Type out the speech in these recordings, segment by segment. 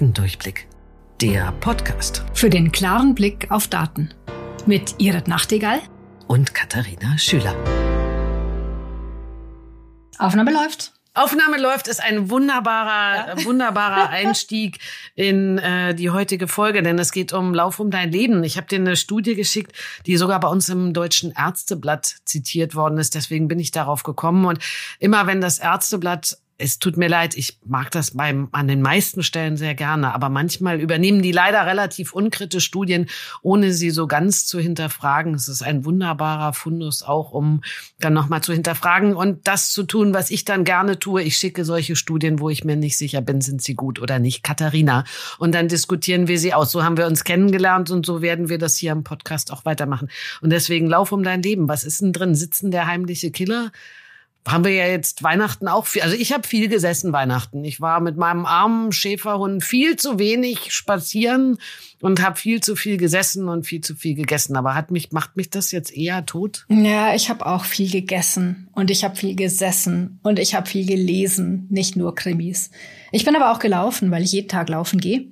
Datendurchblick. Der Podcast. Für den klaren Blick auf Daten. Mit Irit Nachtigall und Katharina Schüler. Aufnahme läuft. Aufnahme läuft ist ein wunderbarer, ja. wunderbarer Einstieg in äh, die heutige Folge, denn es geht um Lauf um dein Leben. Ich habe dir eine Studie geschickt, die sogar bei uns im Deutschen Ärzteblatt zitiert worden ist. Deswegen bin ich darauf gekommen. Und immer wenn das Ärzteblatt es tut mir leid, ich mag das beim, an den meisten Stellen sehr gerne, aber manchmal übernehmen die leider relativ unkritisch Studien, ohne sie so ganz zu hinterfragen. Es ist ein wunderbarer Fundus auch, um dann nochmal zu hinterfragen und das zu tun, was ich dann gerne tue. Ich schicke solche Studien, wo ich mir nicht sicher bin, sind sie gut oder nicht. Katharina. Und dann diskutieren wir sie aus. So haben wir uns kennengelernt und so werden wir das hier im Podcast auch weitermachen. Und deswegen lauf um dein Leben. Was ist denn drin? Sitzen der heimliche Killer? Haben wir ja jetzt Weihnachten auch viel. Also ich habe viel gesessen Weihnachten. Ich war mit meinem armen Schäferhund viel zu wenig spazieren und habe viel zu viel gesessen und viel zu viel gegessen. Aber hat mich macht mich das jetzt eher tot? Ja, ich habe auch viel gegessen und ich habe viel gesessen und ich habe viel gelesen, nicht nur Krimis. Ich bin aber auch gelaufen, weil ich jeden Tag laufen gehe.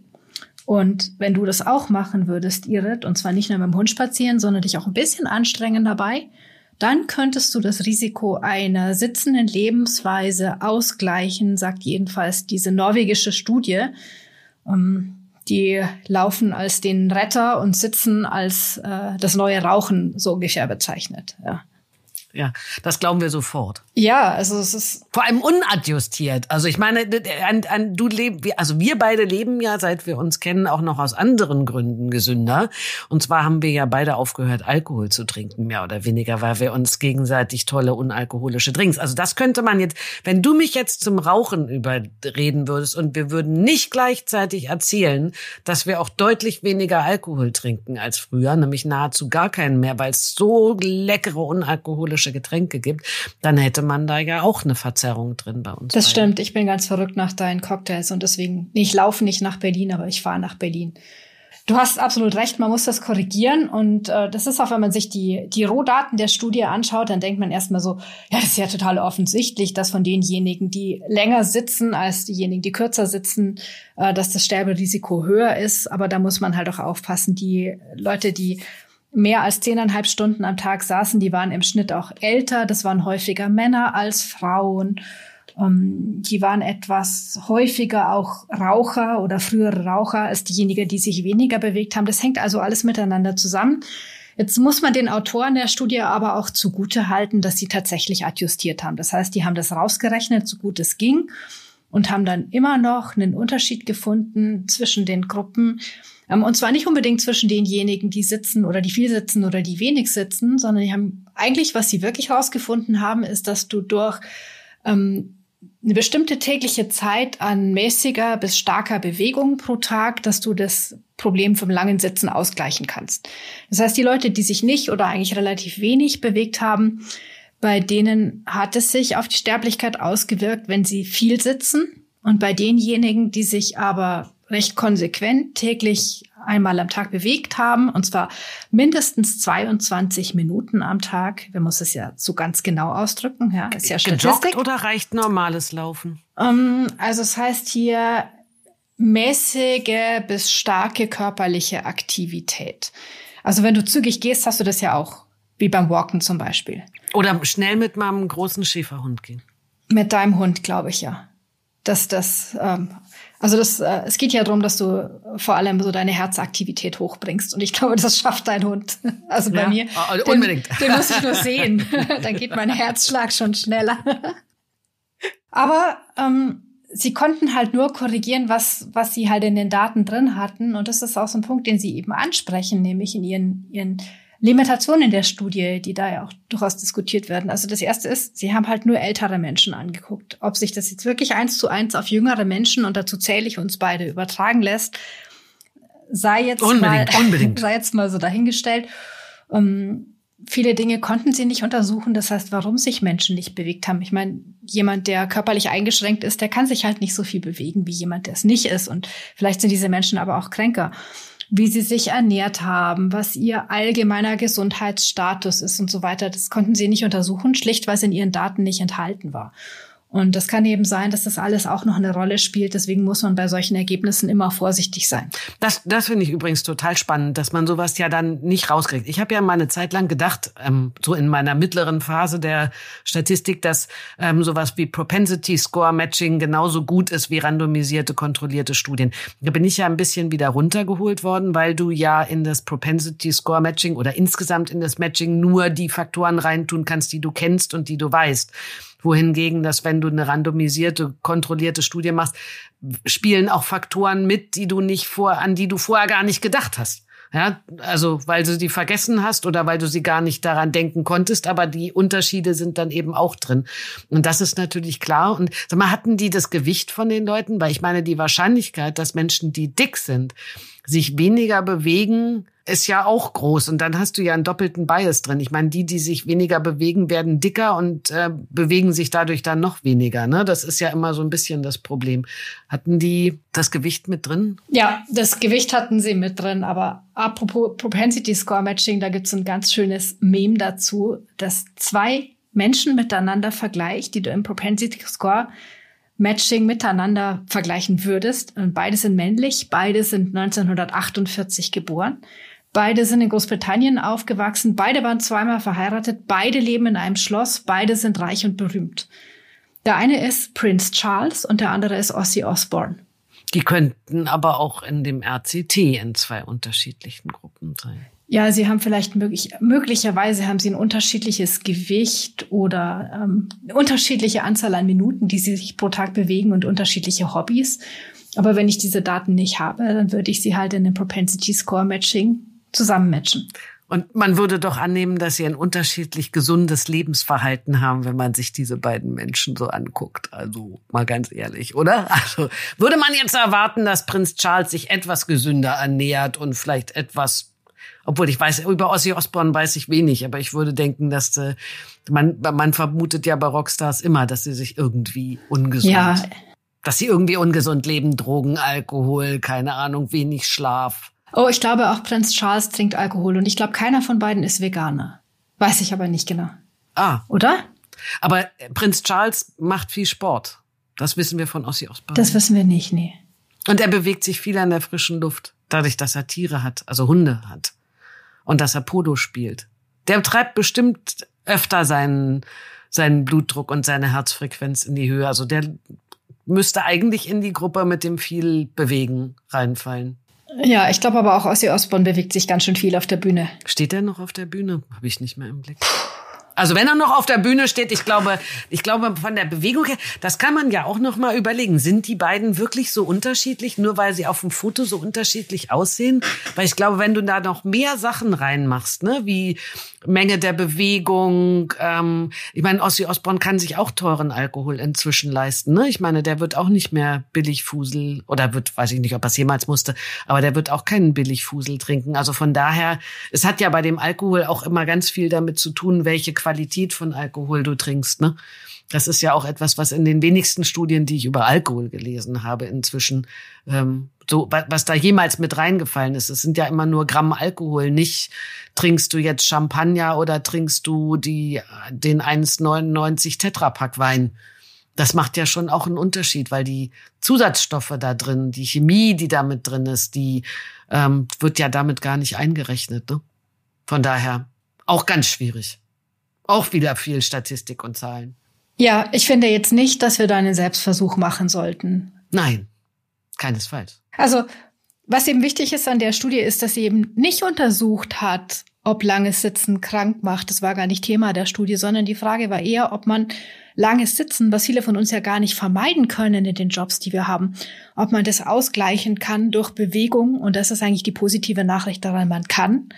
Und wenn du das auch machen würdest, Irit, und zwar nicht nur mit dem Hund spazieren, sondern dich auch ein bisschen anstrengen dabei, dann könntest du das Risiko einer sitzenden Lebensweise ausgleichen, sagt jedenfalls diese norwegische Studie. Ähm, die laufen als den Retter und sitzen als äh, das neue Rauchen so ungefähr bezeichnet. Ja. Ja, das glauben wir sofort. Ja, also es ist vor allem unadjustiert. Also ich meine, an, an, du leb, also wir beide leben ja, seit wir uns kennen, auch noch aus anderen Gründen gesünder. Und zwar haben wir ja beide aufgehört, Alkohol zu trinken, mehr oder weniger, weil wir uns gegenseitig tolle unalkoholische Drinks. Also das könnte man jetzt, wenn du mich jetzt zum Rauchen überreden würdest und wir würden nicht gleichzeitig erzählen, dass wir auch deutlich weniger Alkohol trinken als früher, nämlich nahezu gar keinen mehr, weil es so leckere unalkoholische alkoholische Getränke gibt, dann hätte man da ja auch eine Verzerrung drin bei uns. Das beiden. stimmt. Ich bin ganz verrückt nach deinen Cocktails und deswegen, ich laufe nicht nach Berlin, aber ich fahre nach Berlin. Du hast absolut recht, man muss das korrigieren. Und äh, das ist auch, wenn man sich die, die Rohdaten der Studie anschaut, dann denkt man erstmal so, ja, das ist ja total offensichtlich, dass von denjenigen, die länger sitzen als diejenigen, die kürzer sitzen, äh, dass das Sterberisiko höher ist. Aber da muss man halt auch aufpassen, die Leute, die mehr als zehneinhalb Stunden am Tag saßen. Die waren im Schnitt auch älter. Das waren häufiger Männer als Frauen. Ähm, die waren etwas häufiger auch Raucher oder frühere Raucher als diejenigen, die sich weniger bewegt haben. Das hängt also alles miteinander zusammen. Jetzt muss man den Autoren der Studie aber auch zugute halten, dass sie tatsächlich adjustiert haben. Das heißt, die haben das rausgerechnet, so gut es ging und haben dann immer noch einen Unterschied gefunden zwischen den Gruppen, ähm, und zwar nicht unbedingt zwischen denjenigen, die sitzen oder die viel sitzen oder die wenig sitzen, sondern die haben eigentlich, was sie wirklich herausgefunden haben, ist, dass du durch ähm, eine bestimmte tägliche Zeit an mäßiger bis starker Bewegung pro Tag, dass du das Problem vom langen Sitzen ausgleichen kannst. Das heißt, die Leute, die sich nicht oder eigentlich relativ wenig bewegt haben, bei denen hat es sich auf die Sterblichkeit ausgewirkt, wenn sie viel sitzen. Und bei denjenigen, die sich aber recht konsequent täglich einmal am Tag bewegt haben, und zwar mindestens 22 Minuten am Tag. Wir muss es ja so ganz genau ausdrücken, ja, ist ja Statistik. oder reicht normales Laufen? Um, ähm, also es heißt hier mäßige bis starke körperliche Aktivität. Also wenn du zügig gehst, hast du das ja auch, wie beim Walken zum Beispiel. Oder schnell mit meinem großen Schäferhund gehen. Mit deinem Hund, glaube ich ja. Dass das ähm, also das, äh, es geht ja darum, dass du vor allem so deine Herzaktivität hochbringst. Und ich glaube, das schafft dein Hund. Also bei ja, mir. Also unbedingt. Den, den muss ich nur sehen. Dann geht mein Herzschlag schon schneller. Aber ähm, sie konnten halt nur korrigieren, was, was sie halt in den Daten drin hatten. Und das ist auch so ein Punkt, den sie eben ansprechen, nämlich in ihren, ihren Limitationen der Studie, die da ja auch durchaus diskutiert werden. Also das erste ist, sie haben halt nur ältere Menschen angeguckt. Ob sich das jetzt wirklich eins zu eins auf jüngere Menschen, und dazu zähle ich uns beide, übertragen lässt, sei jetzt unbedingt, mal, unbedingt. sei jetzt mal so dahingestellt. Um, ähm, viele Dinge konnten sie nicht untersuchen. Das heißt, warum sich Menschen nicht bewegt haben. Ich meine, jemand, der körperlich eingeschränkt ist, der kann sich halt nicht so viel bewegen wie jemand, der es nicht ist. Und vielleicht sind diese Menschen aber auch kränker wie sie sich ernährt haben, was ihr allgemeiner Gesundheitsstatus ist und so weiter. Das konnten sie nicht untersuchen, schlicht weil es in ihren Daten nicht enthalten war. Und das kann eben sein, dass das alles auch noch eine Rolle spielt. Deswegen muss man bei solchen Ergebnissen immer vorsichtig sein. Das, das finde ich übrigens total spannend, dass man sowas ja dann nicht rauskriegt. Ich habe ja mal eine Zeit lang gedacht, ähm, so in meiner mittleren Phase der Statistik, dass ähm, sowas wie Propensity Score Matching genauso gut ist wie randomisierte, kontrollierte Studien. Da bin ich ja ein bisschen wieder runtergeholt worden, weil du ja in das Propensity Score Matching oder insgesamt in das Matching nur die Faktoren reintun kannst, die du kennst und die du weißt wohingegen, dass wenn du eine randomisierte, kontrollierte Studie machst, spielen auch Faktoren mit, die du nicht vor, an die du vorher gar nicht gedacht hast. Ja, also weil du die vergessen hast oder weil du sie gar nicht daran denken konntest, aber die Unterschiede sind dann eben auch drin. Und das ist natürlich klar. Und sag mal, hatten die das Gewicht von den Leuten? Weil ich meine, die Wahrscheinlichkeit, dass Menschen, die dick sind, sich weniger bewegen, ist ja auch groß. Und dann hast du ja einen doppelten Bias drin. Ich meine, die, die sich weniger bewegen, werden dicker und äh, bewegen sich dadurch dann noch weniger. Ne? Das ist ja immer so ein bisschen das Problem. Hatten die das Gewicht mit drin? Ja, das Gewicht hatten sie mit drin. Aber apropos Propensity Score Matching, da gibt's ein ganz schönes Meme dazu, dass zwei Menschen miteinander vergleicht, die du im Propensity Score Matching miteinander vergleichen würdest. Und beide sind männlich, beide sind 1948 geboren. Beide sind in Großbritannien aufgewachsen, beide waren zweimal verheiratet, beide leben in einem Schloss, beide sind reich und berühmt. Der eine ist Prince Charles und der andere ist Ozzy Osbourne. Die könnten aber auch in dem RCT in zwei unterschiedlichen Gruppen sein. Ja, sie haben vielleicht möglich, möglicherweise haben sie ein unterschiedliches Gewicht oder ähm, unterschiedliche Anzahl an Minuten, die sie sich pro Tag bewegen und unterschiedliche Hobbys. Aber wenn ich diese Daten nicht habe, dann würde ich sie halt in einem Propensity Score Matching zusammenmatchen. Und man würde doch annehmen, dass sie ein unterschiedlich gesundes Lebensverhalten haben, wenn man sich diese beiden Menschen so anguckt. Also mal ganz ehrlich, oder? Also würde man jetzt erwarten, dass Prinz Charles sich etwas gesünder ernährt und vielleicht etwas, obwohl ich weiß, über Ozzy Osbourne weiß ich wenig, aber ich würde denken, dass äh, man, man vermutet ja bei Rockstars immer, dass sie sich irgendwie ungesund, ja. dass sie irgendwie ungesund leben, Drogen, Alkohol, keine Ahnung, wenig Schlaf. Oh, ich glaube auch Prinz Charles trinkt Alkohol und ich glaube keiner von beiden ist Veganer. Weiß ich aber nicht genau. Ah. Oder? Aber äh, Prinz Charles macht viel Sport. Das wissen wir von Ossi Osbourne. Das wissen wir nicht, nee. Und er bewegt sich viel an der frischen Luft, dadurch, dass er Tiere hat, also Hunde hat. Und dass er Podo spielt. Der treibt bestimmt öfter seinen, seinen Blutdruck und seine Herzfrequenz in die Höhe. Also der müsste eigentlich in die Gruppe mit dem viel Bewegen reinfallen. Ja, ich glaube aber auch Ossi Osborn bewegt sich ganz schön viel auf der Bühne. Steht er noch auf der Bühne? Habe ich nicht mehr im Blick. Also wenn er noch auf der Bühne steht, ich glaube, ich glaube von der Bewegung her, das kann man ja auch noch mal überlegen. Sind die beiden wirklich so unterschiedlich, nur weil sie auf dem Foto so unterschiedlich aussehen? Weil ich glaube, wenn du da noch mehr Sachen reinmachst, ne, wie Menge der Bewegung, ähm, ich meine, Ossi Osborn kann sich auch teuren Alkohol inzwischen leisten. Ne? Ich meine, der wird auch nicht mehr Billigfusel oder wird, weiß ich nicht, ob er es jemals musste, aber der wird auch keinen Billigfusel trinken. Also von daher, es hat ja bei dem Alkohol auch immer ganz viel damit zu tun, welche Qualität Qualität von Alkohol du trinkst. Ne? Das ist ja auch etwas, was in den wenigsten Studien, die ich über Alkohol gelesen habe, inzwischen ähm, so, was da jemals mit reingefallen ist. Es sind ja immer nur Gramm Alkohol. Nicht trinkst du jetzt Champagner oder trinkst du die, den 1,99 Tetrapack Wein. Das macht ja schon auch einen Unterschied, weil die Zusatzstoffe da drin, die Chemie, die da mit drin ist, die ähm, wird ja damit gar nicht eingerechnet. Ne? Von daher auch ganz schwierig. Auch wieder viel Statistik und Zahlen. Ja, ich finde jetzt nicht, dass wir da einen Selbstversuch machen sollten. Nein, keinesfalls. Also, was eben wichtig ist an der Studie, ist, dass sie eben nicht untersucht hat, ob langes Sitzen krank macht. Das war gar nicht Thema der Studie, sondern die Frage war eher, ob man langes Sitzen, was viele von uns ja gar nicht vermeiden können in den Jobs, die wir haben, ob man das ausgleichen kann durch Bewegung. Und das ist eigentlich die positive Nachricht daran, man kann.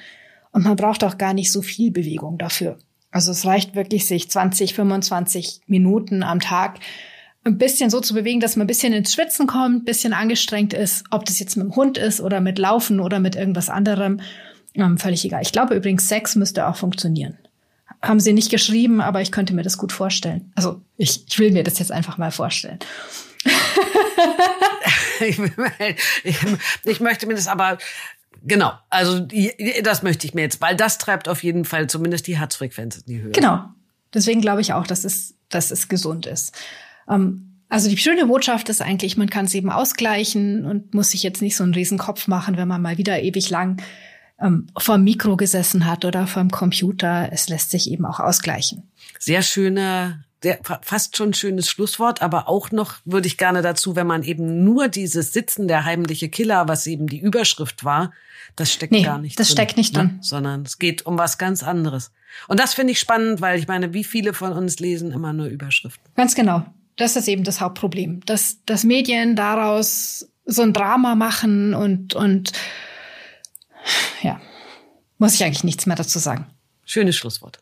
Und man braucht auch gar nicht so viel Bewegung dafür. Also es reicht wirklich, sich 20, 25 Minuten am Tag ein bisschen so zu bewegen, dass man ein bisschen ins Schwitzen kommt, ein bisschen angestrengt ist, ob das jetzt mit dem Hund ist oder mit Laufen oder mit irgendwas anderem, ähm, völlig egal. Ich glaube übrigens, Sex müsste auch funktionieren. Haben sie nicht geschrieben, aber ich könnte mir das gut vorstellen. Also ich, ich will mir das jetzt einfach mal vorstellen. ich, ich, ich möchte mir das aber Genau, also das möchte ich mir jetzt, weil das treibt auf jeden Fall zumindest die Herzfrequenz in die Höhe. Genau. Deswegen glaube ich auch, dass es, dass es gesund ist. Ähm, also die schöne Botschaft ist eigentlich, man kann es eben ausgleichen und muss sich jetzt nicht so einen riesen Kopf machen, wenn man mal wieder ewig lang ähm, vom Mikro gesessen hat oder vom Computer. Es lässt sich eben auch ausgleichen. Sehr schöne der, fast schon schönes Schlusswort, aber auch noch würde ich gerne dazu, wenn man eben nur dieses Sitzen der heimliche Killer, was eben die Überschrift war, das steckt nee, gar nicht das drin. steckt nicht drin. Ne? Sondern es geht um was ganz anderes. Und das finde ich spannend, weil ich meine, wie viele von uns lesen immer nur Überschriften? Ganz genau. Das ist eben das Hauptproblem, dass, dass Medien daraus so ein Drama machen und, und ja, muss ich eigentlich nichts mehr dazu sagen. Schönes Schlusswort.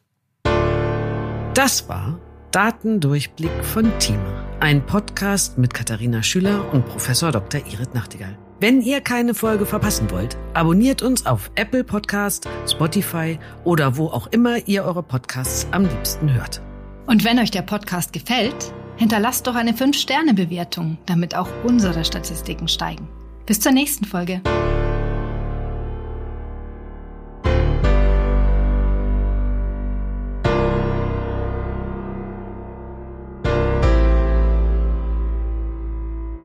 Das war Datendurchblick von Thieme. Ein Podcast mit Katharina Schüler und Professor Dr. Irit Nachtigall. Wenn ihr keine Folge verpassen wollt, abonniert uns auf Apple Podcast, Spotify oder wo auch immer ihr eure Podcasts am liebsten hört. Und wenn euch der Podcast gefällt, hinterlasst doch eine 5-Sterne-Bewertung, damit auch unsere Statistiken steigen. Bis zur nächsten Folge.